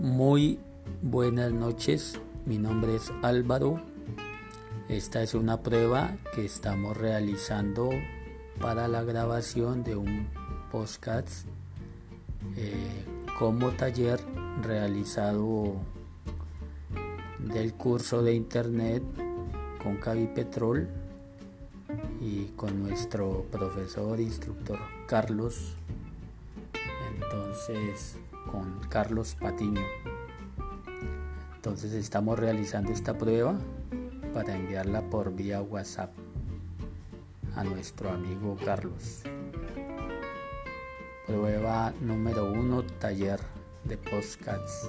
Muy buenas noches, mi nombre es Álvaro. Esta es una prueba que estamos realizando para la grabación de un podcast eh, como taller realizado del curso de internet con Cavipetrol y con nuestro profesor instructor Carlos entonces con Carlos Patiño. Entonces estamos realizando esta prueba para enviarla por vía WhatsApp a nuestro amigo Carlos. Prueba número uno, taller de podcasts.